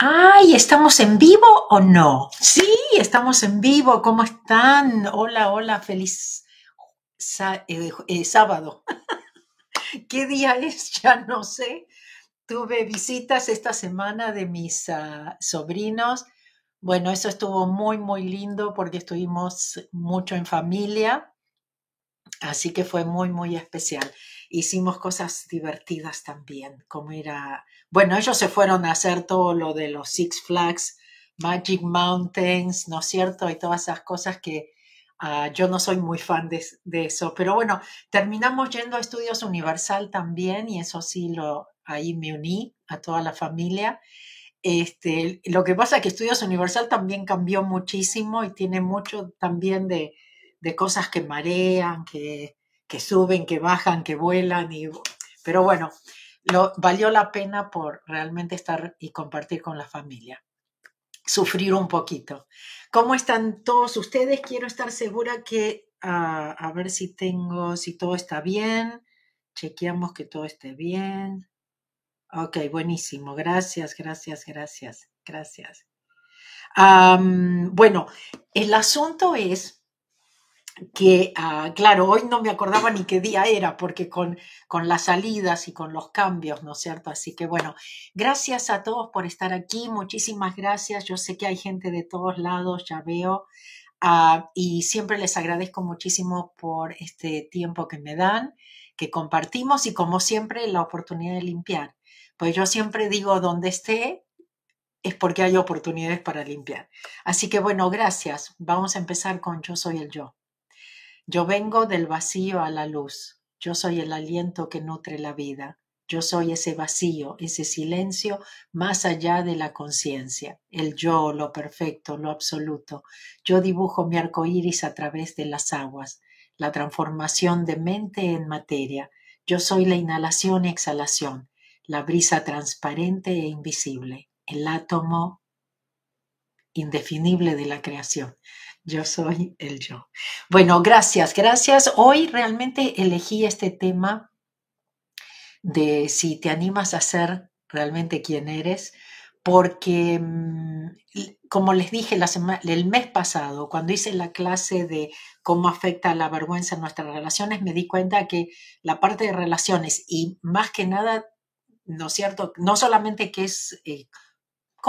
Ay, ¿estamos en vivo o no? Sí, estamos en vivo. ¿Cómo están? Hola, hola, feliz eh, eh, sábado. ¿Qué día es? Ya no sé. Tuve visitas esta semana de mis ah, sobrinos. Bueno, eso estuvo muy, muy lindo porque estuvimos mucho en familia, así que fue muy, muy especial. Hicimos cosas divertidas también, como ir a... Bueno, ellos se fueron a hacer todo lo de los Six Flags, Magic Mountains, ¿no es cierto? Y todas esas cosas que ah, yo no soy muy fan de, de eso. Pero bueno, terminamos yendo a Estudios Universal también y eso sí, lo, ahí me uní a toda la familia. Este, lo que pasa es que Estudios Universal también cambió muchísimo y tiene mucho también de, de cosas que marean, que, que suben, que bajan, que vuelan. Y, pero bueno, lo, valió la pena por realmente estar y compartir con la familia. Sufrir un poquito. ¿Cómo están todos ustedes? Quiero estar segura que, ah, a ver si tengo, si todo está bien. Chequeamos que todo esté bien. Ok, buenísimo. Gracias, gracias, gracias, gracias. Bueno, el asunto es que, ah, claro, hoy no me acordaba ni qué día era, porque con, con las salidas y con los cambios, ¿no es cierto? Así que bueno, gracias a todos por estar aquí, muchísimas gracias. Yo sé que hay gente de todos lados, ya veo, ah, y siempre les agradezco muchísimo por este tiempo que me dan, que compartimos y como siempre la oportunidad de limpiar. Pues yo siempre digo, donde esté, es porque hay oportunidades para limpiar. Así que bueno, gracias. Vamos a empezar con Yo soy el yo. Yo vengo del vacío a la luz. Yo soy el aliento que nutre la vida. Yo soy ese vacío, ese silencio más allá de la conciencia. El yo, lo perfecto, lo absoluto. Yo dibujo mi arco iris a través de las aguas. La transformación de mente en materia. Yo soy la inhalación y exhalación. La brisa transparente e invisible. El átomo indefinible de la creación. Yo soy el yo. Bueno, gracias, gracias. Hoy realmente elegí este tema de si te animas a ser realmente quien eres, porque mm, como les dije el mes pasado, cuando hice la clase de cómo afecta la vergüenza en nuestras relaciones, me di cuenta que la parte de relaciones y más que nada, ¿no es cierto? No solamente que es eh,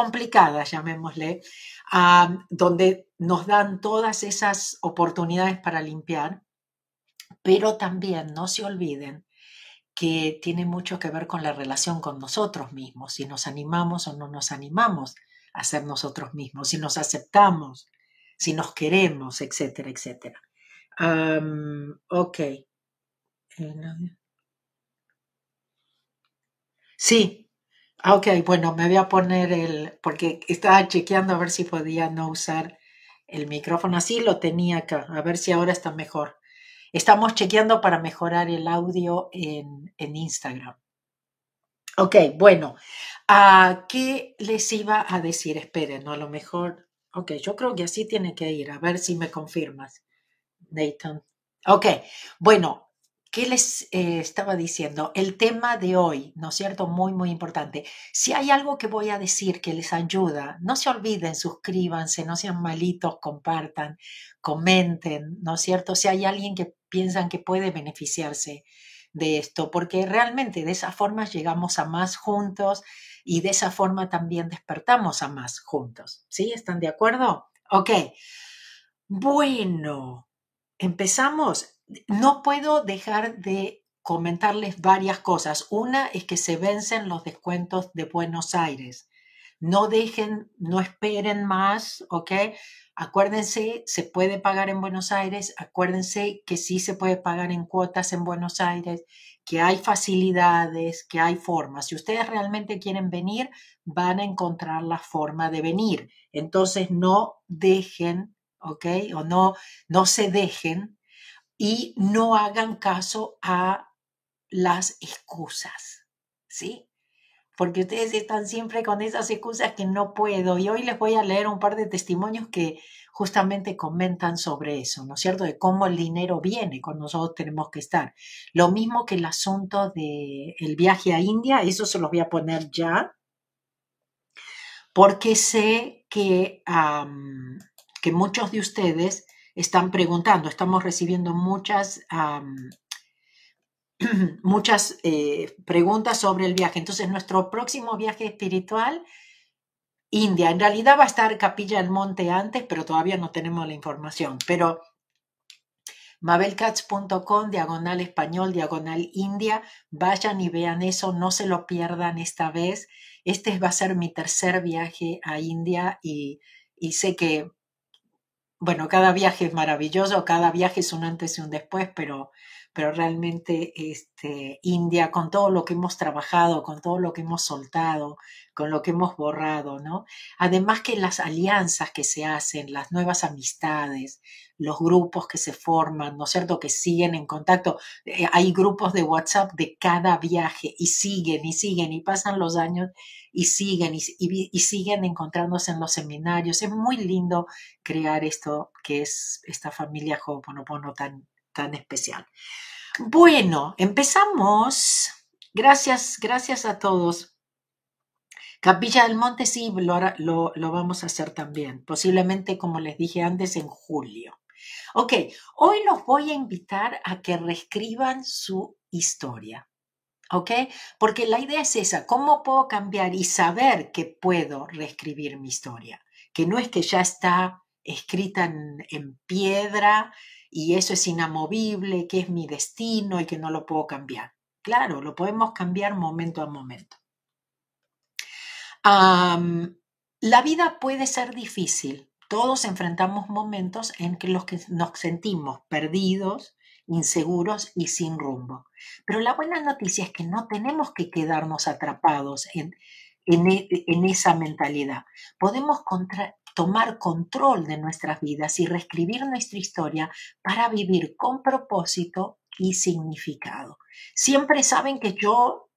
complicada, llamémosle, donde nos dan todas esas oportunidades para limpiar, pero también no se olviden que tiene mucho que ver con la relación con nosotros mismos, si nos animamos o no nos animamos a ser nosotros mismos, si nos aceptamos, si nos queremos, etcétera, etcétera. Am, ok. Eh, Sí, ok, bueno, me voy a poner el, porque estaba chequeando a ver si podía no usar el micrófono así, lo tenía acá, a ver si ahora está mejor. Estamos chequeando para mejorar el audio en, en Instagram. Ok, bueno, ¿a qué les iba a decir? Esperen, ¿no? a lo mejor, ok, yo creo que así tiene que ir, a ver si me confirmas, Nathan. Ok, bueno, ¿qué les eh, estaba diciendo? El tema de hoy, ¿no es cierto? Muy, muy importante. Si hay algo que voy a decir que les ayuda, no se olviden, suscríbanse, no sean malitos, compartan, comenten, ¿no es cierto? Si hay alguien que piensan que puede beneficiarse de esto, porque realmente de esa forma llegamos a más juntos y de esa forma también despertamos a más juntos. ¿Sí? ¿Están de acuerdo? Ok. Bueno, empezamos. No puedo dejar de comentarles varias cosas. Una es que se vencen los descuentos de Buenos Aires. No dejen, no esperen más, ¿ok? Acuérdense, se puede pagar en Buenos Aires. Acuérdense que sí se puede pagar en cuotas en Buenos Aires, que hay facilidades, que hay formas. Si ustedes realmente quieren venir, van a encontrar la forma de venir. Entonces, no dejen ¿ok? O no, no se dejen y no hagan caso a las excusas, ¿sí? Porque ustedes están siempre con esas excusas que no puedo. Y hoy les voy a leer un par de testimonios que justamente comentan sobre eso, ¿no es cierto? De cómo el dinero viene cuando nosotros tenemos que estar. Lo mismo que el asunto del el viaje a India, eso se los voy a poner ya porque sé que, que muchos de ustedes están preguntando, estamos recibiendo muchas, muchas eh, preguntas sobre el viaje. Entonces, nuestro próximo viaje espiritual, India, en realidad va a estar Capilla del Monte antes, pero todavía no tenemos la información. Pero mabelcats.com, diagonal español, diagonal India, vayan y vean eso, no se lo pierdan esta vez. Este va a ser mi tercer viaje a India y, y sé que bueno, cada viaje es maravilloso, cada viaje es un antes y un después, pero, pero realmente este, India, con todo lo que hemos trabajado, con todo lo que hemos soltado, con lo que hemos borrado, ¿no? Además que las alianzas que se hacen, las nuevas amistades, los grupos que se forman, ¿no es cierto?, que siguen en contacto. Eh, hay grupos de WhatsApp de cada viaje y siguen y siguen y pasan los años y siguen y, siguen encontrándose en los seminarios. Es muy lindo crear esto que es esta familia Ho'oponopono tan, tan especial. Bueno, empezamos. Gracias, gracias a todos. Capilla del Monte sí, lo, lo, vamos a hacer también, posiblemente como les dije antes en julio. Ok, hoy los voy a invitar a que reescriban su historia. ¿ok? Porque la idea es esa, ¿cómo puedo cambiar y saber que puedo reescribir mi historia? Que no es que ya está escrita en, piedra y eso es inamovible, que es mi destino y que no lo puedo cambiar. Claro, lo podemos cambiar momento a momento. la vida puede ser difícil. Todos enfrentamos momentos en que los que nos sentimos perdidos, inseguros y sin rumbo. Pero la buena noticia es que no tenemos que quedarnos atrapados en, en, e, esa mentalidad. Podemos tomar control de nuestras vidas y reescribir nuestra historia para vivir con propósito y significado. Siempre saben que yo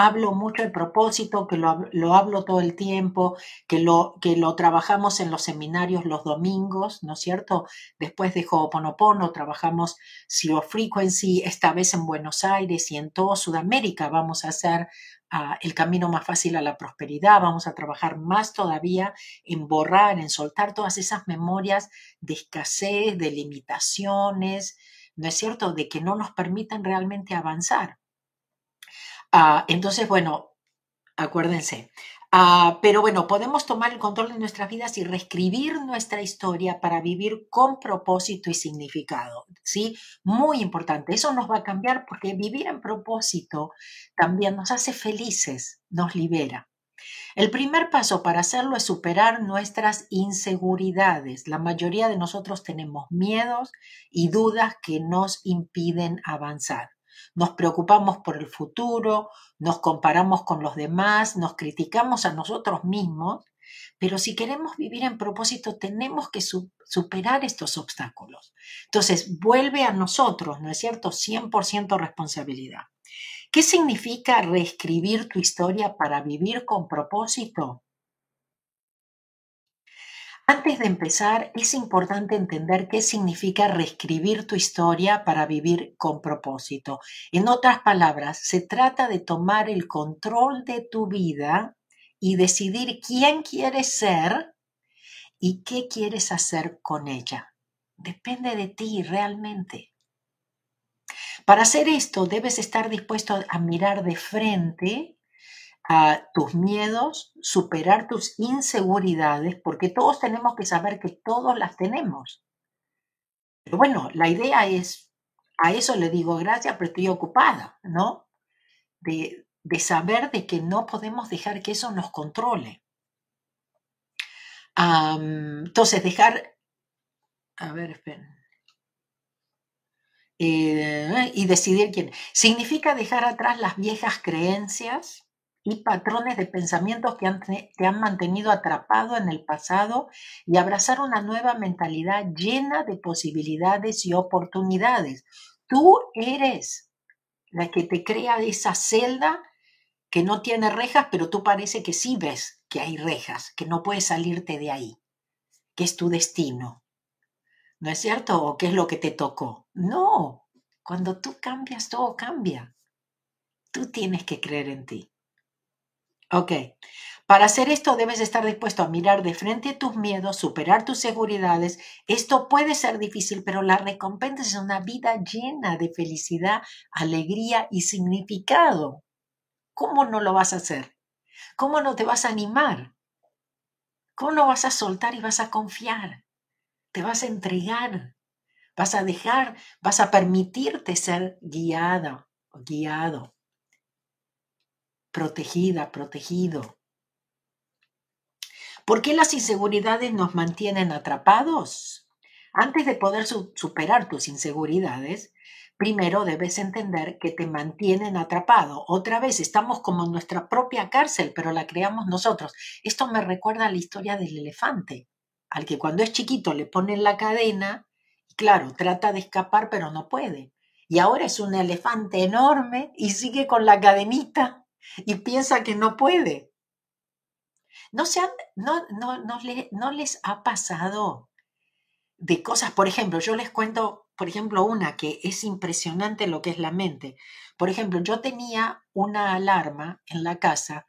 hablo mucho de propósito, que lo, hablo todo el tiempo, que lo, que lo trabajamos en los seminarios los domingos, ¿no es cierto? Después de Ho'oponopono trabajamos Zero Frequency, esta vez en Buenos Aires y en toda Sudamérica vamos a hacer ah, el camino más fácil a la prosperidad, vamos a trabajar más todavía en borrar, en soltar todas esas memorias de escasez, de limitaciones, ¿no es cierto? De que no nos permiten realmente avanzar. Ah, entonces, bueno, acuérdense. Ah, pero bueno, podemos tomar el control de nuestras vidas y reescribir nuestra historia para vivir con propósito y significado. ¿Sí? Muy importante. Eso nos va a cambiar porque vivir en propósito también nos hace felices, nos libera. El primer paso para hacerlo es superar nuestras inseguridades. La mayoría de nosotros tenemos miedos y dudas que nos impiden avanzar nos preocupamos por el futuro, nos comparamos con los demás, nos criticamos a nosotros mismos, pero si queremos vivir en propósito tenemos que superar estos obstáculos. Entonces, vuelve a nosotros, ¿no es cierto? 100% responsabilidad. ¿Qué significa reescribir tu historia para vivir con propósito? Antes de empezar, es importante entender qué significa reescribir tu historia para vivir con propósito. En otras palabras, se trata de tomar el control de tu vida y decidir quién quieres ser y qué quieres hacer con ella. Depende de ti realmente. Para hacer esto, debes estar dispuesto a mirar de frente a tus miedos, superar tus inseguridades, porque todos tenemos que saber que todos las tenemos. Pero bueno, la idea es, a eso le digo gracias, pero estoy ocupada, ¿no? De, saber de que no podemos dejar que eso nos controle. entonces, dejar, a ver, esperen. Eh, y decidir quién. Significa dejar atrás las viejas creencias, y patrones de pensamientos que te han mantenido atrapado en el pasado y abrazar una nueva mentalidad llena de posibilidades y oportunidades. Tú eres la que te crea esa celda que no tiene rejas, pero tú parece que sí ves que hay rejas, que no puedes salirte de ahí, que es tu destino. ¿No es cierto? ¿O qué es lo que te tocó? No, cuando tú cambias, todo cambia. Tú tienes que creer en ti. Ok. Para hacer esto debes estar dispuesto a mirar de frente tus miedos, superar tus seguridades. Esto puede ser difícil, pero la recompensa es una vida llena de felicidad, alegría y significado. ¿Cómo no lo vas a hacer? ¿Cómo no te vas a animar? ¿Cómo no vas a soltar y vas a confiar? Te vas a entregar. Vas a dejar, vas a permitirte ser guiada guiado, protegida, protegido. ¿Por qué las inseguridades nos mantienen atrapados? Antes de poder superar tus inseguridades, primero debes entender que te mantienen atrapado. Otra vez, estamos como en nuestra propia cárcel, pero la creamos nosotros. Esto me recuerda a la historia del elefante, al que cuando es chiquito le ponen la cadena y claro, trata de escapar, pero no puede. Y ahora es un elefante enorme y sigue con la cadenita y piensa que no puede. No, se no, no, no les ha pasado de cosas, por ejemplo, yo les cuento por ejemplo, una que es impresionante lo que es la mente. Por ejemplo, yo tenía una alarma en la casa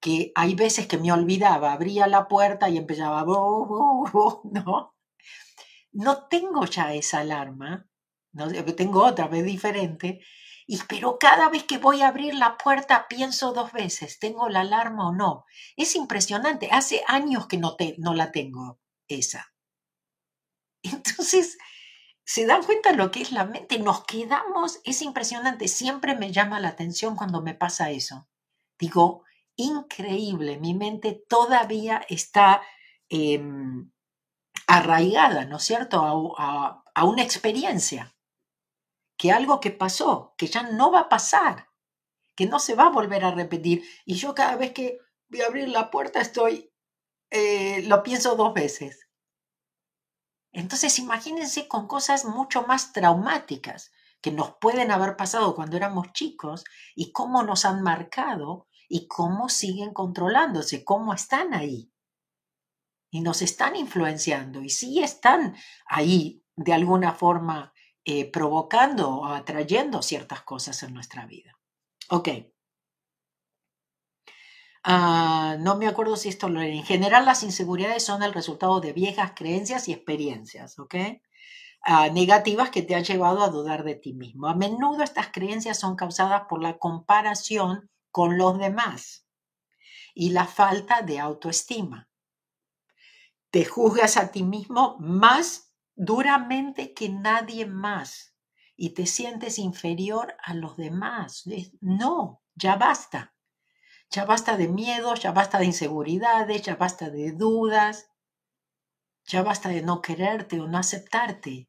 que hay veces que me olvidaba, abría la puerta y empezaba, ¿no? No tengo ya esa alarma, ¿no? tengo otra vez diferente, y, pero cada vez que voy a abrir la puerta pienso dos veces, ¿tengo la alarma o no? Es impresionante, hace años que no, te, no la tengo esa. Entonces, ¿Se dan cuenta lo que es la mente? Nos quedamos, es impresionante, siempre me llama la atención cuando me pasa eso. Digo, increíble, mi mente todavía está em, arraigada, ¿no es cierto?, a, a una experiencia, que algo que pasó, que ya no va a pasar, que no se va a volver a repetir. Y yo cada vez que voy a abrir la puerta estoy, eh, lo pienso dos veces. Entonces imagínense con cosas mucho más traumáticas que nos pueden haber pasado cuando éramos chicos y cómo nos han marcado y cómo siguen controlándose, cómo están ahí. Y nos están influenciando y sí están ahí de alguna forma eh, provocando o atrayendo ciertas cosas en nuestra vida. Ok. Ah, no me acuerdo si esto lo En general, las inseguridades son el resultado de viejas creencias y experiencias, ¿ok? Ah, negativas que te han llevado a dudar de ti mismo. A menudo estas creencias son causadas por la comparación con los demás y la falta de autoestima. Te juzgas a ti mismo más duramente que nadie más y te sientes inferior a los demás. No, ya basta. Ya basta de miedos, ya basta de inseguridades, ya basta de dudas, ya basta de no quererte o no aceptarte.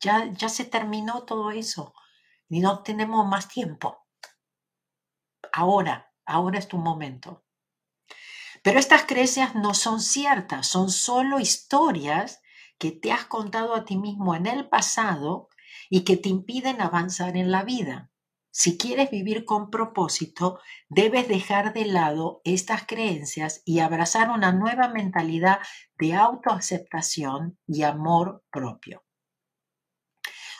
Ya, ya se terminó todo eso y no tenemos más tiempo. Ahora, ahora es tu momento. Pero estas creencias no son ciertas, son solo historias que te has contado a ti mismo en el pasado y que te impiden avanzar en la vida. Si quieres vivir con propósito, debes dejar de lado estas creencias y abrazar una nueva mentalidad de autoaceptación y amor propio.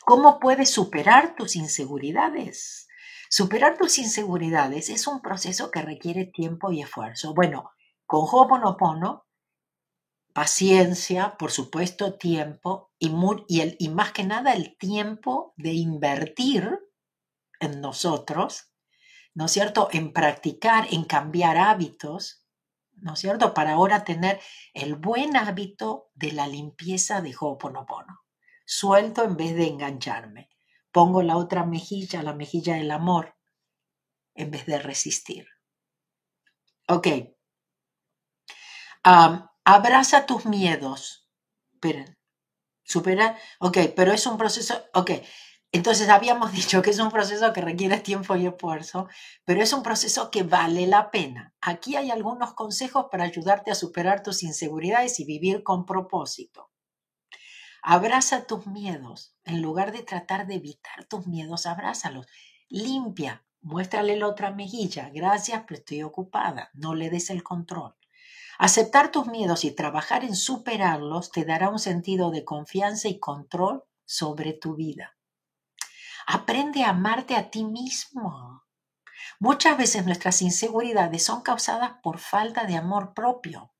¿Cómo puedes superar tus inseguridades? Superar tus inseguridades es un proceso que requiere tiempo y esfuerzo. Bueno, con Ho'oponopono, paciencia, por supuesto, tiempo y, y, y más que nada el tiempo de invertir en nosotros, ¿no es cierto? En practicar, en cambiar hábitos, ¿no es cierto? Para ahora tener el buen hábito de la limpieza de Ho'oponopono. Suelto en vez de engancharme. Pongo la otra mejilla, la mejilla del amor, en vez de resistir. Ok. Abraza tus miedos. Esperen. Supera. Ok, pero es un proceso. Ok. Entonces habíamos dicho que es un proceso que requiere tiempo y esfuerzo, pero es un proceso que vale la pena. Aquí hay algunos consejos para ayudarte a superar tus inseguridades y vivir con propósito. Abraza tus miedos. En lugar de tratar de evitar tus miedos, abrázalos. Limpia. Muéstrale la otra mejilla. Gracias, pero estoy ocupada. No le des el control. Aceptar tus miedos y trabajar en superarlos te dará un sentido de confianza y control sobre tu vida. Aprende a amarte a ti mismo. Muchas veces nuestras inseguridades son causadas por falta de amor propio.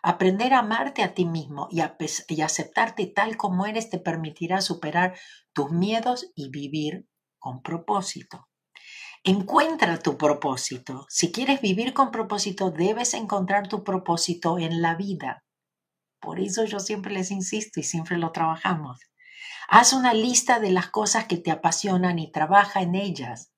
Aprender a amarte a ti mismo y, y aceptarte tal como eres te permitirá superar tus miedos y vivir con propósito. Encuentra tu propósito. Si quieres vivir con propósito, debes encontrar tu propósito en la vida. Por eso yo siempre les insisto y siempre lo trabajamos. Haz una lista de las cosas que te apasionan y trabaja en ellas.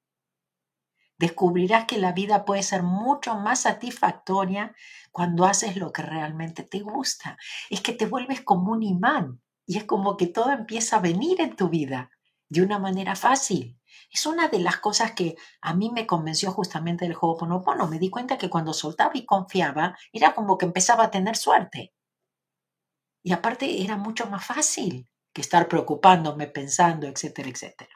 Descubrirás que la vida puede ser mucho más satisfactoria cuando haces lo que realmente te gusta. Es que te vuelves como un imán y es como que todo empieza a venir en tu vida de una manera fácil. Es una de las cosas que a mí me convenció justamente del juego Ponopono. Me di cuenta que cuando soltaba y confiaba, era como que empezaba a tener suerte. Y aparte era mucho más fácil que estar preocupándome, pensando, etcétera, etcétera.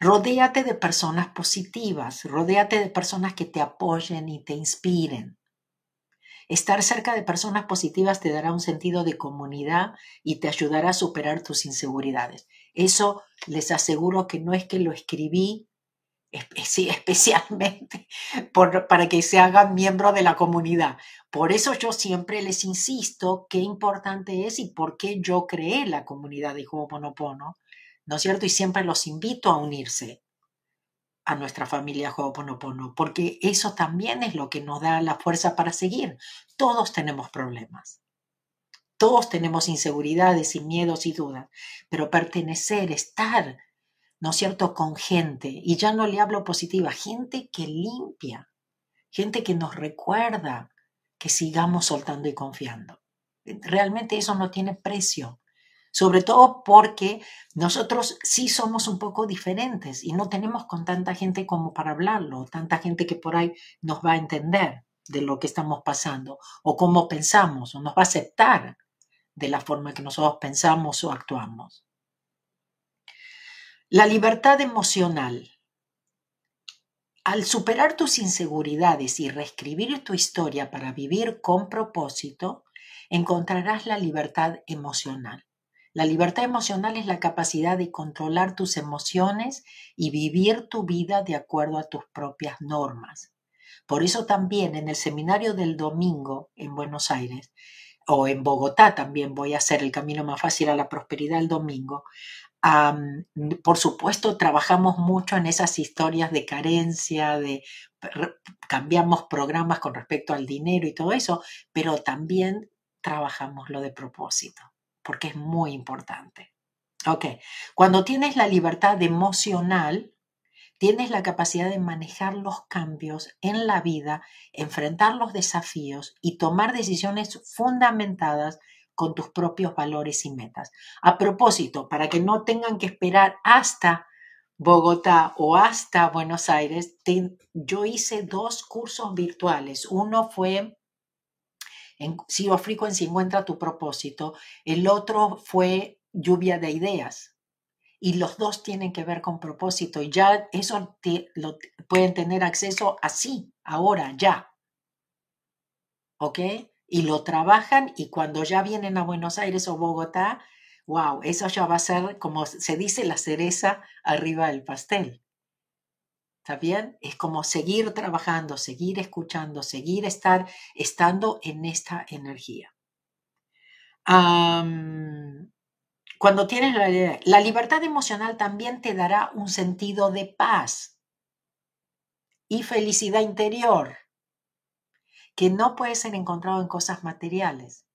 Rodéate de personas positivas, rodéate de personas que te apoyen y te inspiren. Estar cerca de personas positivas te dará un sentido de comunidad y te ayudará a superar tus inseguridades. Eso les aseguro que no es que lo escribí especialmente para que se hagan miembro de la comunidad. Por eso yo siempre les insisto qué importante es y por qué yo creé la comunidad de Ho'oponopono, ¿no es cierto? Y siempre los invito a unirse a nuestra familia Ho'oponopono, porque eso también es lo que nos da la fuerza para seguir. Todos tenemos problemas. Todos tenemos inseguridades y miedos y dudas, pero pertenecer, estar, ¿no es cierto?, con gente, y ya no le hablo positiva, gente que limpia, gente que nos recuerda que sigamos soltando y confiando. Realmente eso no tiene precio sobre todo porque nosotros sí somos un poco diferentes y no tenemos con tanta gente como para hablarlo, tanta gente que por ahí nos va a entender de lo que estamos pasando o cómo pensamos o nos va a aceptar de la forma que nosotros pensamos o actuamos. La libertad emocional. Al superar tus inseguridades y reescribir tu historia para vivir con propósito, encontrarás la libertad emocional. La libertad emocional es la capacidad de controlar tus emociones y vivir tu vida de acuerdo a tus propias normas. Por eso también en el seminario del domingo en Buenos Aires o en Bogotá también voy a hacer el camino más fácil a la prosperidad el domingo. por supuesto, trabajamos mucho en esas historias de carencia, de cambiamos programas con respecto al dinero y todo eso, pero también trabajamos lo de propósito porque es muy importante. Ok, cuando tienes la libertad emocional, tienes la capacidad de manejar los cambios en la vida, enfrentar los desafíos y tomar decisiones fundamentadas con tus propios valores y metas. A propósito, para que no tengan que esperar hasta Bogotá o hasta Buenos Aires, yo hice dos cursos virtuales. Uno fue en Ciro Frequency encuentra tu propósito. El otro fue lluvia de ideas. Y los dos tienen que ver con propósito. Y ya eso lo pueden tener acceso así, ahora, ya. ¿Ok? Y lo trabajan y cuando ya vienen a Buenos Aires o Bogotá, wow, eso ya va a ser, como se dice, la cereza arriba del pastel. ¿Está bien? Es como seguir trabajando, seguir escuchando, seguir estar, estando en esta energía. Cuando tienes la, libertad emocional también te dará un sentido de paz y felicidad interior que no puede ser encontrado en cosas materiales.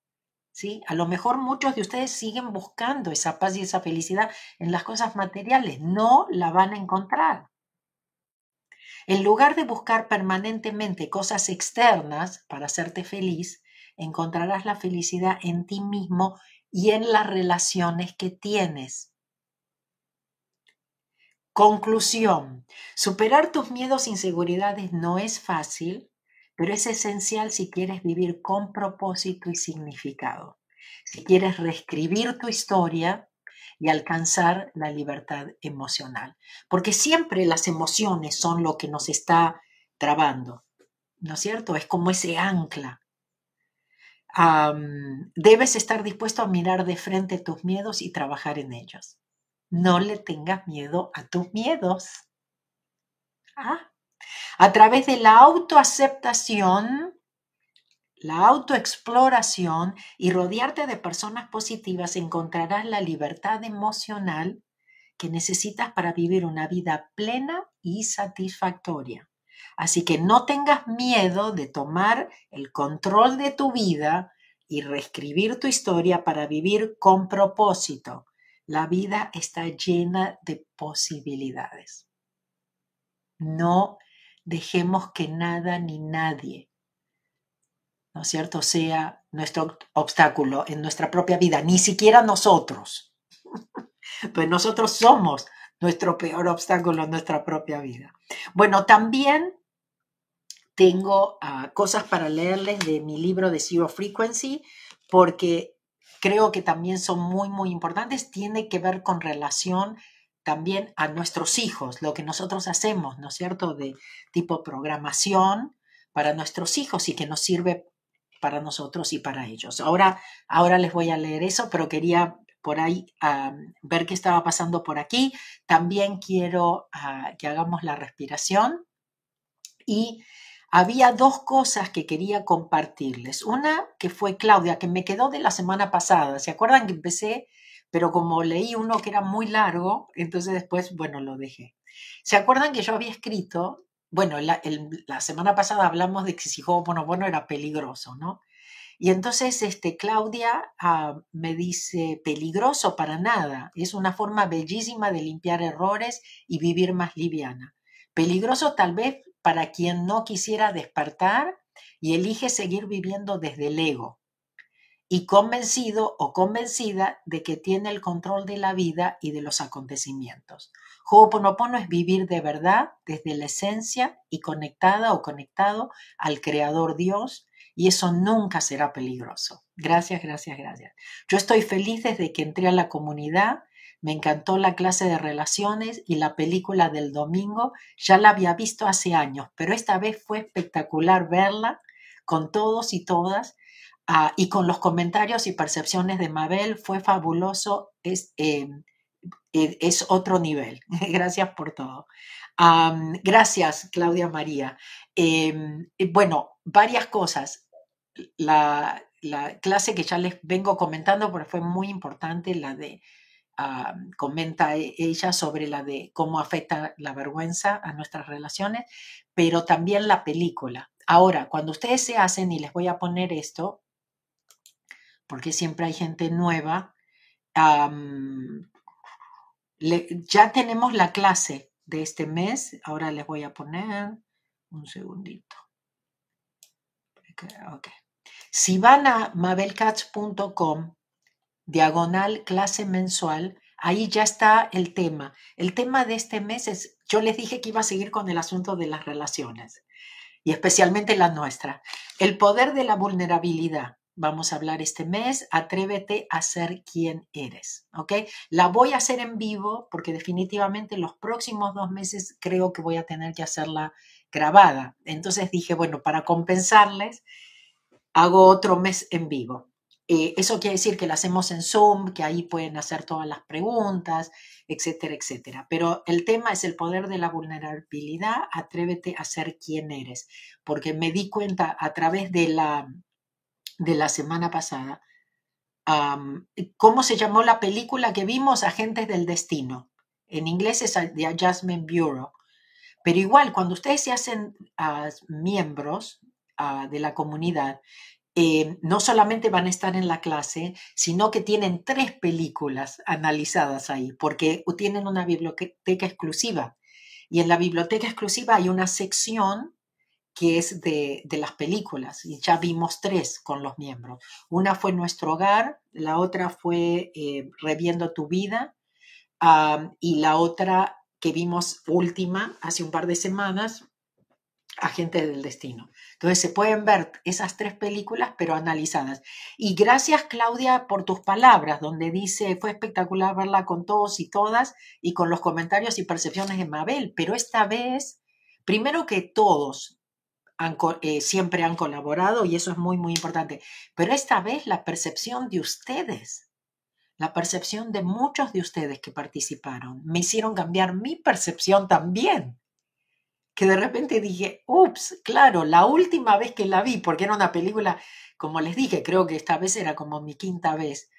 ¿Sí? A lo mejor muchos de ustedes siguen buscando esa paz y esa felicidad en las cosas materiales. No la van a encontrar. En lugar de buscar permanentemente cosas externas para hacerte feliz, encontrarás la felicidad en ti mismo y en las relaciones que tienes. Conclusión. Superar tus miedos e inseguridades no es fácil, pero es esencial si quieres vivir con propósito y significado. Si quieres reescribir tu historia, y alcanzar la libertad emocional. Porque siempre las emociones son lo que nos está trabando, ¿no es cierto? Es como ese ancla. Debes estar dispuesto a mirar de frente tus miedos y trabajar en ellos. No le tengas miedo a tus miedos. ¿Ah? A través de la autoaceptación, la autoexploración y rodearte de personas positivas encontrarás la libertad emocional que necesitas para vivir una vida plena y satisfactoria. Así que no tengas miedo de tomar el control de tu vida y reescribir tu historia para vivir con propósito. La vida está llena de posibilidades. No dejemos que nada ni nadie, ¿no es cierto?, sea nuestro obstáculo en nuestra propia vida, ni siquiera nosotros. Pues nosotros somos nuestro peor obstáculo en nuestra propia vida. Bueno, también tengo ah, cosas para leerles de mi libro de Zero Frequency porque creo que también son muy, muy importantes. Tiene que ver con relación también a nuestros hijos, lo que nosotros hacemos, ¿no es cierto?, de tipo programación para nuestros hijos y que nos sirve para nosotros y para ellos. Ahora, ahora les voy a leer eso, pero quería por ahí ver qué estaba pasando por aquí. También quiero ah, que hagamos la respiración y había dos cosas que quería compartirles. Una que fue Claudia, que me quedó de la semana pasada. ¿Se acuerdan que empecé? Pero como leí uno que era muy largo, entonces después, bueno, lo dejé. ¿Se acuerdan que yo había escrito? Bueno, la, semana pasada hablamos de que si bueno era peligroso, ¿no? Y entonces este, Claudia ah, me dice, peligroso para nada, es una forma bellísima de limpiar errores y vivir más liviana. Peligroso tal vez para quien no quisiera despertar y elige seguir viviendo desde el ego y convencido o convencida de que tiene el control de la vida y de los acontecimientos. Ho'oponopono es vivir de verdad desde la esencia y conectada o conectado al Creador Dios y eso nunca será peligroso. Gracias, gracias, gracias. Yo estoy feliz desde que entré a la comunidad me encantó la clase de relaciones y la película del domingo. Ya la había visto hace años, pero esta vez fue espectacular verla con todos y todas. Ah, y con los comentarios y percepciones de Mabel fue fabuloso. Es, em, e, es otro nivel. gracias por todo. gracias, Claudia María. Em, bueno, varias cosas. La, la clase que ya les vengo comentando, porque fue muy importante, la de comenta e, ella sobre la de cómo afecta la vergüenza a nuestras relaciones, pero también la película. Ahora, cuando ustedes se hacen, y les voy a poner esto, porque siempre hay gente nueva, ya tenemos la clase de este mes, ahora les voy a poner un segundito. Si van a mabelcats.com diagonal clase mensual, ahí ya está el tema. El tema de este mes es, yo les dije que iba a seguir con el asunto de las relaciones y especialmente la nuestra. El poder de la vulnerabilidad. Vamos a hablar este mes, atrévete a ser quien eres, ¿ok? La voy a hacer en vivo porque definitivamente los próximos dos meses creo que voy a tener que hacerla grabada. Entonces dije, bueno, para compensarles, hago otro mes en vivo. Eh, eso quiere decir que lo hacemos en Zoom, que ahí pueden hacer todas las preguntas, etcétera, etcétera. Pero el tema es el poder de la vulnerabilidad, atrévete a ser quien eres, porque me di cuenta a través de la, de la semana pasada, ¿cómo se llamó la película que vimos? Agentes del Destino. En inglés es The Adjustment Bureau. Pero igual, cuando ustedes se hacen ah, miembros ah, de la comunidad, eh, no solamente van a estar en la clase, sino que tienen tres películas analizadas ahí, porque tienen una biblioteca exclusiva. Y en la biblioteca exclusiva hay una sección que es de, las películas, y ya vimos tres con los miembros. Una fue Nuestro Hogar, la otra fue eh, Reviendo tu Vida, y la otra que vimos última hace un par de semanas Agente del Destino. Entonces se pueden ver esas tres películas, pero analizadas. Y gracias, Claudia, por tus palabras, donde dice, fue espectacular verla con todos y todas y con los comentarios y percepciones de Mabel, pero esta vez, primero que todos eh, siempre han colaborado y eso es muy, muy importante, pero esta vez la percepción de ustedes. La percepción de muchos de ustedes que participaron me hicieron cambiar mi percepción también que de repente dije, ups, claro, la última vez que la vi, porque era una película, como les dije, creo que esta vez era como mi quinta vez,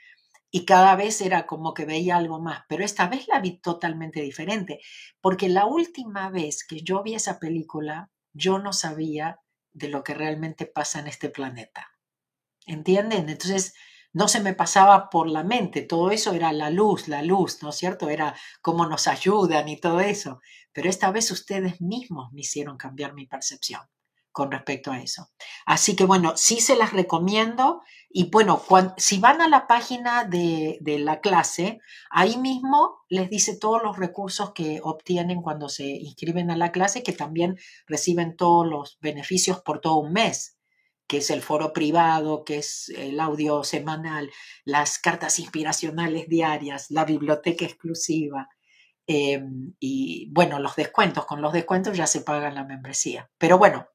y cada vez era como que veía algo más, pero esta vez la vi totalmente diferente, porque la última vez que yo vi esa película, yo no sabía de lo que realmente pasa en este planeta. ¿Entienden? Entonces, no se me pasaba por la mente, todo eso era la luz, la luz, ¿no es cierto? Era cómo nos ayudan y todo eso. Pero esta vez ustedes mismos me hicieron cambiar mi percepción con respecto a eso. Así que bueno, sí se las recomiendo y bueno, si van a la página de, la clase, ahí mismo les dice todos los recursos que obtienen cuando se inscriben a la clase, que también reciben todos los beneficios por todo un mes que es el foro privado, que es el audio semanal, las cartas inspiracionales diarias, la biblioteca exclusiva em, y bueno, los descuentos. Con los descuentos ya se paga la membresía. Pero bueno,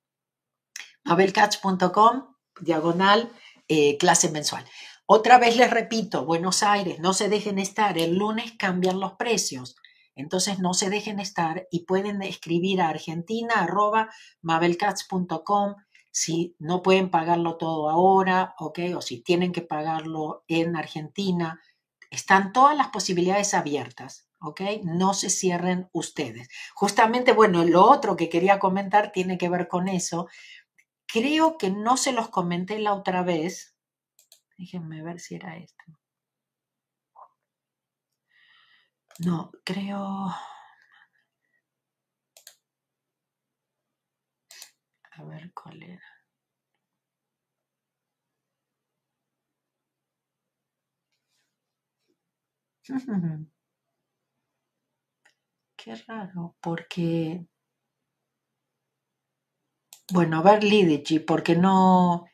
mabelcatch.com, diagonal, eh, clase mensual. Otra vez les repito, Buenos Aires, no se dejen estar. El lunes cambian los precios. Entonces no se dejen estar y pueden escribir a argentina arroba mabelcatch.com si no pueden pagarlo todo ahora, ¿ok? O si tienen que pagarlo en Argentina, están todas las posibilidades abiertas, ¿ok? No se cierren ustedes. Justamente, bueno, lo otro que quería comentar tiene que ver con eso. Creo que no se los comenté la otra vez. Déjenme ver si era esto. No, creo... A ver cuál era. Qué raro, porque... Bueno, a ver, Lidici, porque no...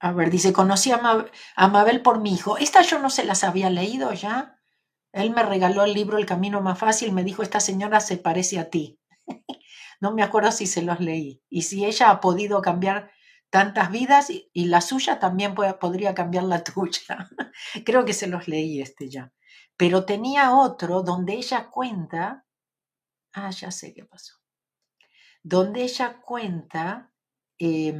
A ver, dice, conocí a, a Mabel por mi hijo. Esta yo no se las había leído ya. Él me regaló el libro El Camino Más Fácil, me dijo, esta señora se parece a ti. no me acuerdo si se los leí. Y si ella ha podido cambiar tantas vidas y, la suya también podría cambiar la tuya. Creo que se los leí este ya. Pero tenía otro donde ella cuenta, ah, ya sé qué pasó, donde ella cuenta, eh,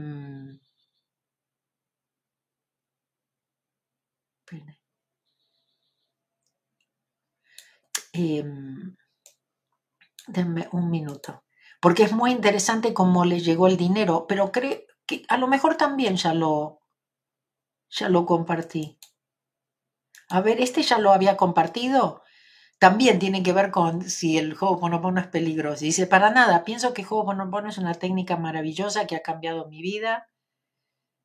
denme un minuto porque es muy interesante cómo le llegó el dinero, pero creo que a lo mejor también ya lo, ya lo compartí. A ver, este ya lo había compartido. También tiene que ver con si el juego Ponopono es peligroso. Dice, para nada, pienso que el juego Ponopono es una técnica maravillosa que ha cambiado mi vida.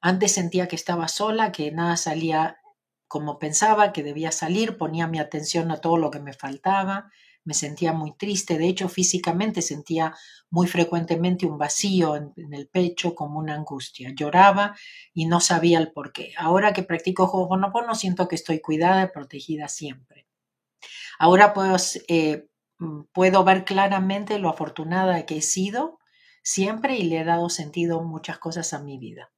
Antes sentía que estaba sola, que nada salía como pensaba, que debía salir, ponía mi atención a todo lo que me faltaba me sentía muy triste, de hecho físicamente sentía muy frecuentemente un vacío en, el pecho como una angustia. Lloraba y no sabía el por qué. Ahora que practico Ho'oponopono siento que estoy cuidada y protegida siempre. Ahora mm, puedo ver claramente lo afortunada que he sido siempre y le he dado sentido muchas cosas a mi vida.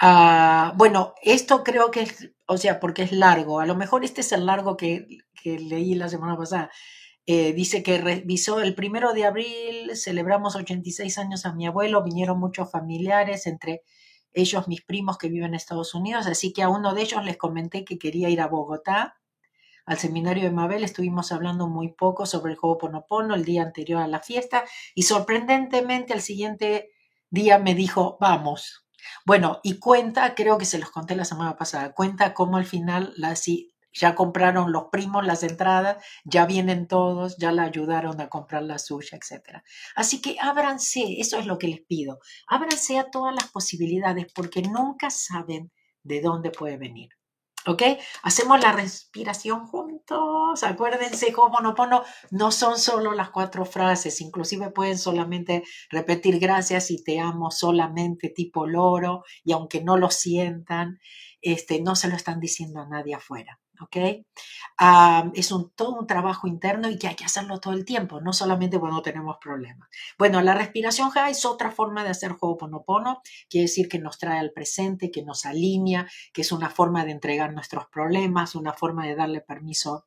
Ah, bueno, esto creo que es, o sea, porque es largo. A lo mejor este es el largo que, leí la semana pasada. Eh, dice que revisó el primero de abril, celebramos 86 años a mi abuelo, vinieron muchos familiares, entre ellos mis primos que viven en Estados Unidos, así que a uno de ellos les comenté que quería ir a Bogotá, al seminario de Mabel, estuvimos hablando muy poco sobre el juego Ponopono el día anterior a la fiesta y sorprendentemente al siguiente día me dijo, vamos, bueno, y cuenta, creo que se los conté la semana pasada, cuenta cómo al final la, ya compraron los primos las entradas, ya vienen todos, ya la ayudaron a comprar la suya, etc. Así que ábranse, eso es lo que les pido, ábranse a todas las posibilidades porque nunca saben de dónde puede venir. ¿Ok? Hacemos la respiración juntos. Acuérdense, Ho'oponopono no son solo las cuatro frases, inclusive pueden solamente repetir gracias y te amo solamente tipo loro, y aunque no lo sientan, este, no se lo están diciendo a nadie afuera. ¿Ok? es un, todo un trabajo interno y que hay que hacerlo todo el tiempo, no solamente cuando tenemos problemas. Bueno, la respiración ja es otra forma de hacer Ho'oponopono, quiere decir que nos trae al presente, que nos alinea, que es una forma de entregar nuestros problemas, una forma de darle permiso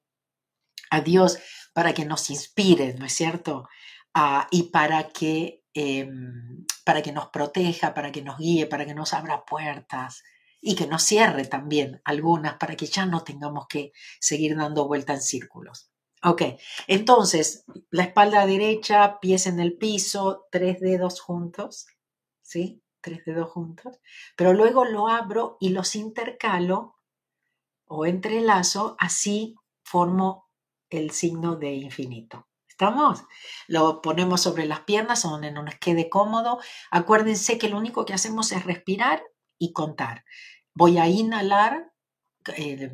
a Dios para que nos inspire, ¿no es cierto? Ah, y para que, em, para que nos proteja, para que nos guíe, para que nos abra puertas y que nos cierre también algunas para que ya no tengamos que seguir dando vuelta en círculos. Ok, entonces la espalda derecha, pies en el piso, tres dedos juntos, ¿sí? Tres dedos juntos, pero luego lo abro y los intercalo o entrelazo, así formo el signo de infinito. ¿Estamos? Lo ponemos sobre las piernas donde nos quede cómodo. Acuérdense que lo único que hacemos es respirar y contar. Voy a inhalar eh,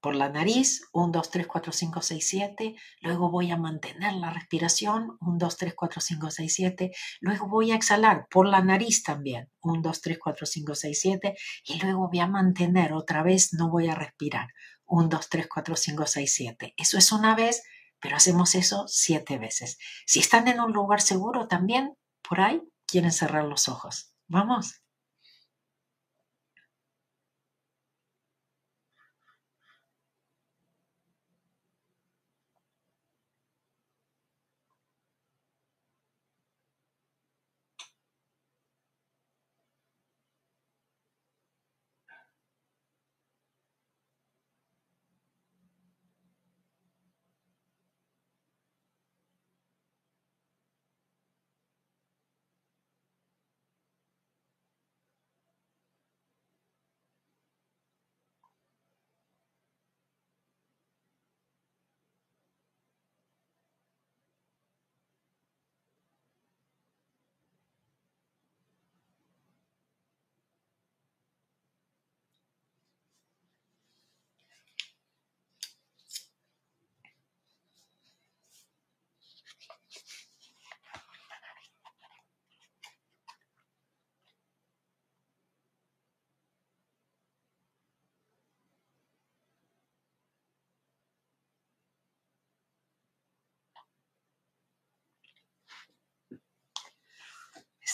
por la nariz, 1, 2, 3, 4, 5, 6, 7. Luego voy a mantener la respiración, 1, 2, 3, 4, 5, 6, 7. Luego voy a exhalar por la nariz también, 1, 2, 3, 4, 5, 6, 7. Y luego voy a mantener otra vez, no voy a respirar, 1, 2, 3, 4, 5, 6, 7. Eso es una vez, pero hacemos eso siete veces. Si están en un lugar seguro también, por ahí, quieren cerrar los ojos. Vamos.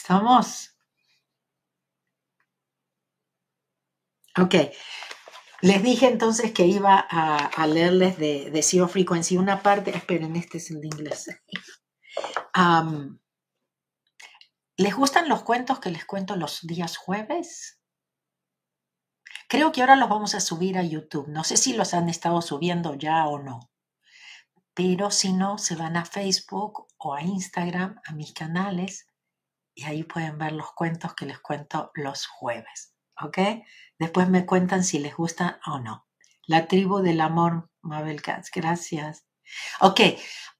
¿Estamos? Ok. Les dije entonces que iba a, leerles de, de Frequency una parte. Esperen, este es el inglés. ¿Les gustan los cuentos que les cuento los días jueves? Creo que ahora los vamos a subir a YouTube. No sé si los han estado subiendo ya o no. Pero si no, se van a Facebook o a Instagram, a mis canales, y ahí pueden ver los cuentos que les cuento los jueves. ¿Ok? Después me cuentan si les gusta o no. La tribu del amor, Mabel Katz, gracias. Ok,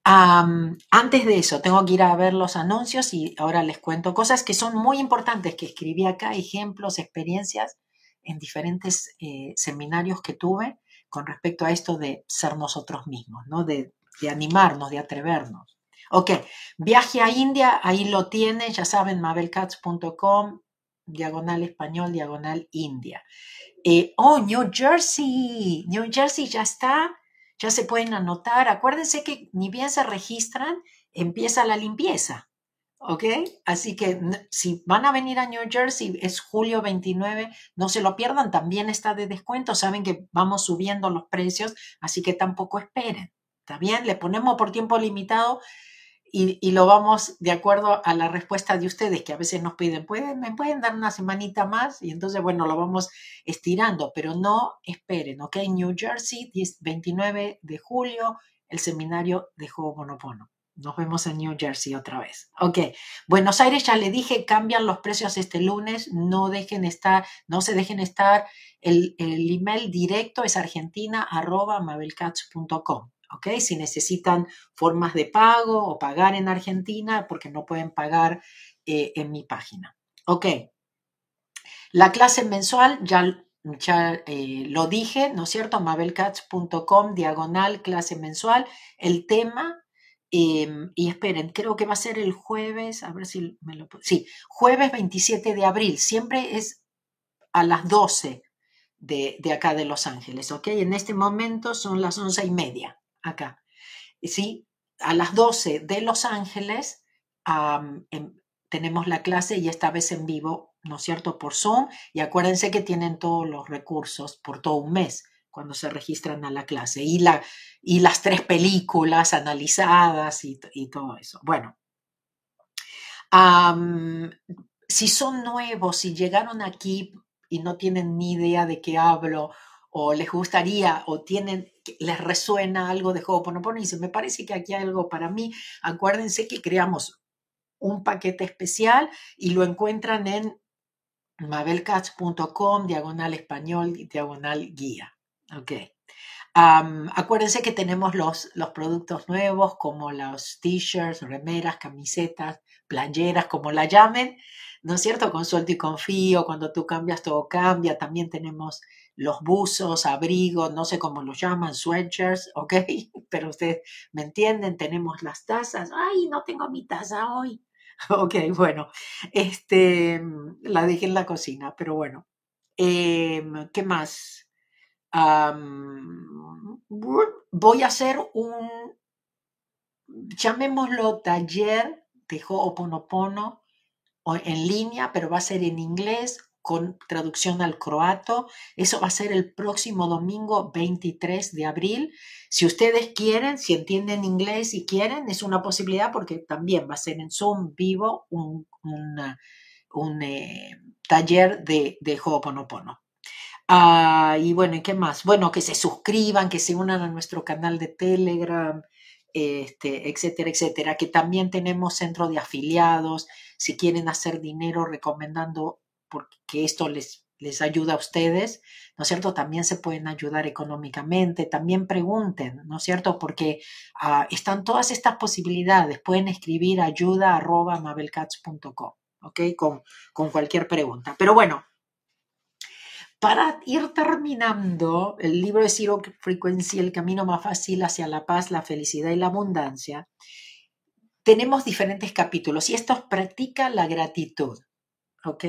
antes de eso, tengo que ir a ver los anuncios y ahora les cuento cosas que son muy importantes que escribí acá, ejemplos, experiencias en diferentes eh, seminarios que tuve con respecto a esto de ser nosotros mismos, ¿no? de animarnos, de atrevernos. Ok, viaje a India, ahí lo tiene, ya saben, mabelcats.com, diagonal español, diagonal India. Eh, oh, New Jersey, New Jersey ya está, ya se pueden anotar. Acuérdense que ni bien se registran, empieza la limpieza. ¿Ok? Así que si van a venir a New Jersey, es julio 29, no se lo pierdan, también está de descuento, saben que vamos subiendo los precios, así que tampoco esperen. ¿Está bien? Le ponemos por tiempo limitado y, lo vamos de acuerdo a la respuesta de ustedes, que a veces nos piden, ¿pueden, ¿me pueden dar una semanita más? Y entonces, bueno, lo vamos estirando, pero no esperen, ¿ok? New Jersey, 29 de julio, el seminario de Ho'oponopono. Nos vemos en New Jersey otra vez. Ok, Buenos Aires ya le dije, cambian los precios este lunes, no dejen estar, no se dejen estar. El, el email directo es argentina.mabelcats.com. Si necesitan formas de pago o pagar en Argentina porque no pueden pagar eh, en mi página. ¿Ok? La clase mensual ya, eh, lo dije, ¿no es cierto? mabelcats.com, diagonal, clase mensual. El tema, em, y esperen, creo que va a ser el jueves, a ver si me lo... Sí, jueves 27 de abril, siempre es a las 12 de, de acá de Los Ángeles, ¿ok? En este momento son las once y media acá. ¿Sí? A las 12 de Los Ángeles em, tenemos la clase y esta vez en vivo, ¿no es cierto?, por Zoom. Y acuérdense que tienen todos los recursos por todo un mes cuando se registran a la clase y, la, y las tres películas analizadas y, todo eso. Bueno, si son nuevos, si llegaron aquí y no tienen ni idea de qué hablo o les gustaría o tienen les resuena algo de Ho'oponopono y dicen, me parece que aquí hay algo para mí, acuérdense que creamos un paquete especial y lo encuentran en mabelcats.com, diagonal español, diagonal guía. Ok. acuérdense que tenemos los, los productos nuevos como los t-shirts, remeras, camisetas, playeras, como la llamen, ¿no es cierto? Con suelto y confío, cuando tú cambias, todo cambia. También tenemos los buzos, abrigos, no sé cómo los llaman, sweatshirts, ¿ok? Pero ustedes me entienden, tenemos las tazas. Ay, no tengo mi taza hoy. Ok, bueno, este, la dejé en la cocina, pero bueno. Em, ¿Qué más? voy a hacer un, llamémoslo taller de Ho'oponopono en línea, pero va a ser en inglés con traducción al croato. Eso va a ser el próximo domingo 23 de abril. Si ustedes quieren, si entienden inglés y quieren, es una posibilidad porque también va a ser en Zoom vivo un, un eh, taller de, de Ho'oponopono. Ah, y bueno, ¿y qué más? Bueno, que se suscriban, que se unan a nuestro canal de Telegram, este, etcétera, etcétera, que también tenemos centro de afiliados, si quieren hacer dinero recomendando porque esto les, les ayuda a ustedes, ¿no es cierto? También se pueden ayudar económicamente, también pregunten, ¿no es cierto? Porque ah, están todas estas posibilidades, pueden escribir ayuda arroba mabelcats.com, ¿ok? Con, con cualquier pregunta. Pero bueno, para ir terminando el libro de Zero Frequency, El camino más fácil hacia la paz, la felicidad y la abundancia, tenemos diferentes capítulos y esto practica la gratitud. ¿Ok?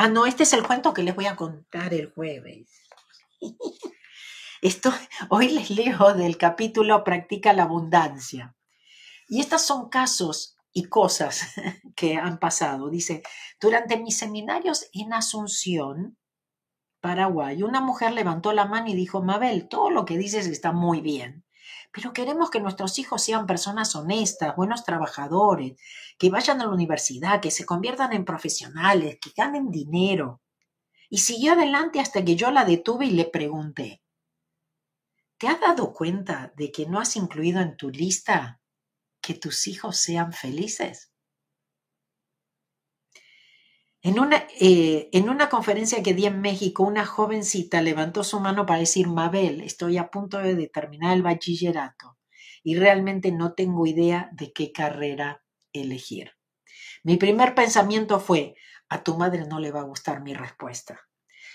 Ah, no, este es el cuento que les voy a contar el jueves. Esto, hoy les leo del capítulo Practica la abundancia. Y estos son casos y cosas que han pasado. Dice, durante mis seminarios en Asunción, Paraguay, una mujer levantó la mano y dijo, Mabel, todo lo que dices está muy bien, pero queremos que nuestros hijos sean personas honestas, buenos trabajadores, que vayan a la universidad, que se conviertan en profesionales, que ganen dinero. Y siguió adelante hasta que yo la detuve y le pregunté, ¿te has dado cuenta de que no has incluido en tu lista que tus hijos sean felices? En una, eh, en una conferencia que di en México, una jovencita levantó su mano para decir, Mabel, estoy a punto de terminar el bachillerato y realmente no tengo idea de qué carrera elegir. Mi primer pensamiento fue, a tu madre no le va a gustar mi respuesta.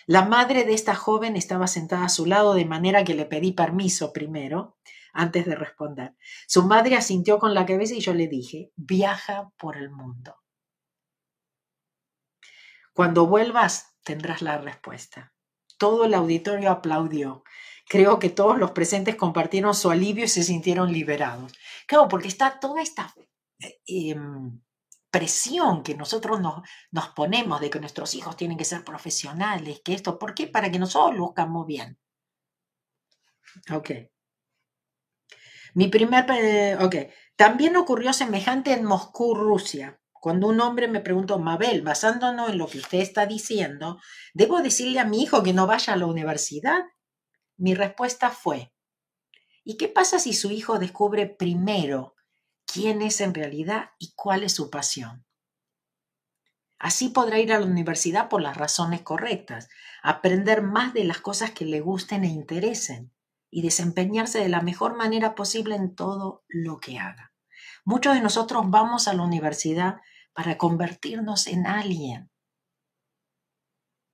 La madre de esta joven estaba sentada a su lado de manera que le pedí permiso primero antes de responder. Su madre asintió con la cabeza y yo le dije, viaja por el mundo. Cuando vuelvas, tendrás la respuesta. Todo el auditorio aplaudió. Creo que todos los presentes compartieron su alivio y se sintieron liberados. Claro, porque está toda esta eh, em, presión que nosotros nos, ponemos de que nuestros hijos tienen que ser profesionales, que esto, ¿por qué? Para que nosotros buscamos bien. Ok. Mi primer, eh, ok. También ocurrió semejante en Moscú, Rusia. Cuando un hombre me preguntó, Mabel, basándonos en lo que usted está diciendo, ¿debo decirle a mi hijo que no vaya a la universidad? Mi respuesta fue, ¿y qué pasa si su hijo descubre primero quién es en realidad y cuál es su pasión? Así podrá ir a la universidad por las razones correctas, aprender más de las cosas que le gusten e interesen y desempeñarse de la mejor manera posible en todo lo que haga. Muchos de nosotros vamos a la universidad para convertirnos en alguien,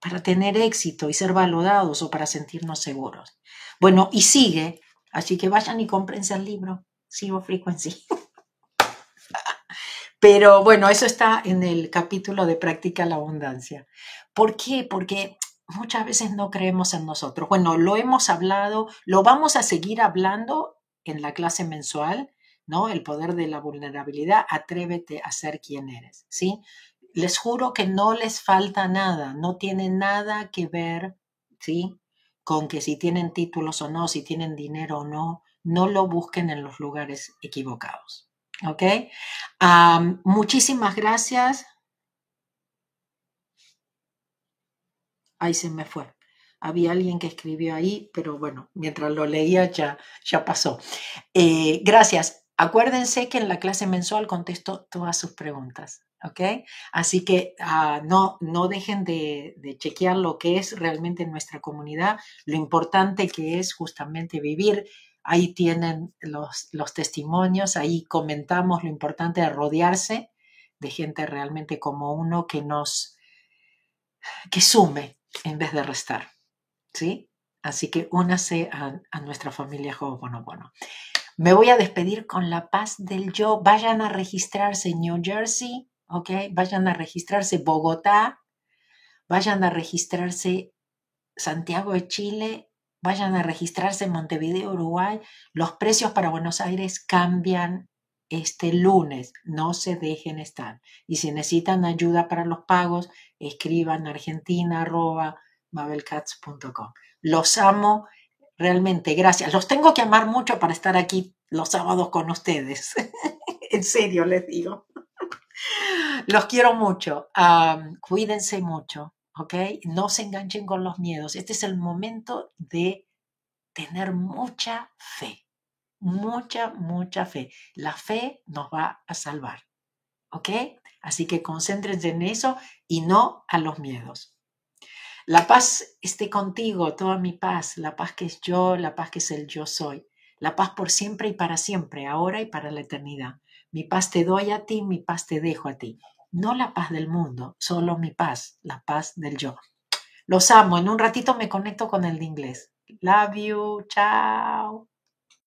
para tener éxito y ser valorados o para sentirnos seguros. Bueno, y sigue, así que vayan y cómprense el libro, Zero Frequency. Pero bueno, eso está en el capítulo de Práctica la Abundancia. ¿Por qué? Porque muchas veces no creemos en nosotros. Bueno, lo hemos hablado, lo vamos a seguir hablando en la clase mensual ¿no? El poder de la vulnerabilidad, atrévete a ser quien eres, ¿sí? Les juro que no les falta nada, no tiene nada que ver, ¿sí? con que si tienen títulos o no, si tienen dinero o no, no lo busquen en los lugares equivocados. ¿Ok? muchísimas gracias. Ahí se me fue. Había alguien que escribió ahí, pero bueno, mientras lo leía ya, ya pasó. Eh, gracias. Acuérdense que en la clase mensual contesto todas sus preguntas. ¿ok? Así que ah, no, no dejen de, chequear lo que es realmente nuestra comunidad, lo importante que es justamente vivir. Ahí tienen los, los testimonios, ahí comentamos lo importante de rodearse de gente realmente como uno que nos, que sume en vez de restar. ¿sí? Así que únase a, nuestra familia bueno bueno Me voy a despedir con la paz del yo. Vayan a registrarse en New Jersey, ¿ok? Vayan a registrarse Bogotá, vayan a registrarse Santiago de Chile, vayan a registrarse Montevideo, Uruguay. Los precios para Buenos Aires cambian este lunes. No se dejen estar. Y si necesitan ayuda para los pagos, escriban argentina mabelcats.com. Los amo realmente, gracias. Los tengo que amar mucho para estar aquí los sábados con ustedes. en serio les digo. Los quiero mucho. cuídense mucho, ¿ok? No se enganchen con los miedos. Este es el momento de tener mucha fe. Mucha, mucha fe. La fe nos va a salvar, ¿ok? Así que concéntrense en eso y no a los miedos. La paz esté contigo, toda mi paz, la paz que es yo, la paz que es el yo soy, la paz por siempre y para siempre, ahora y para la eternidad. Mi paz te doy a ti, mi paz te dejo a ti. No la paz del mundo, solo mi paz, la paz del yo. Los amo, en un ratito me conecto con el de inglés. Love you, chao.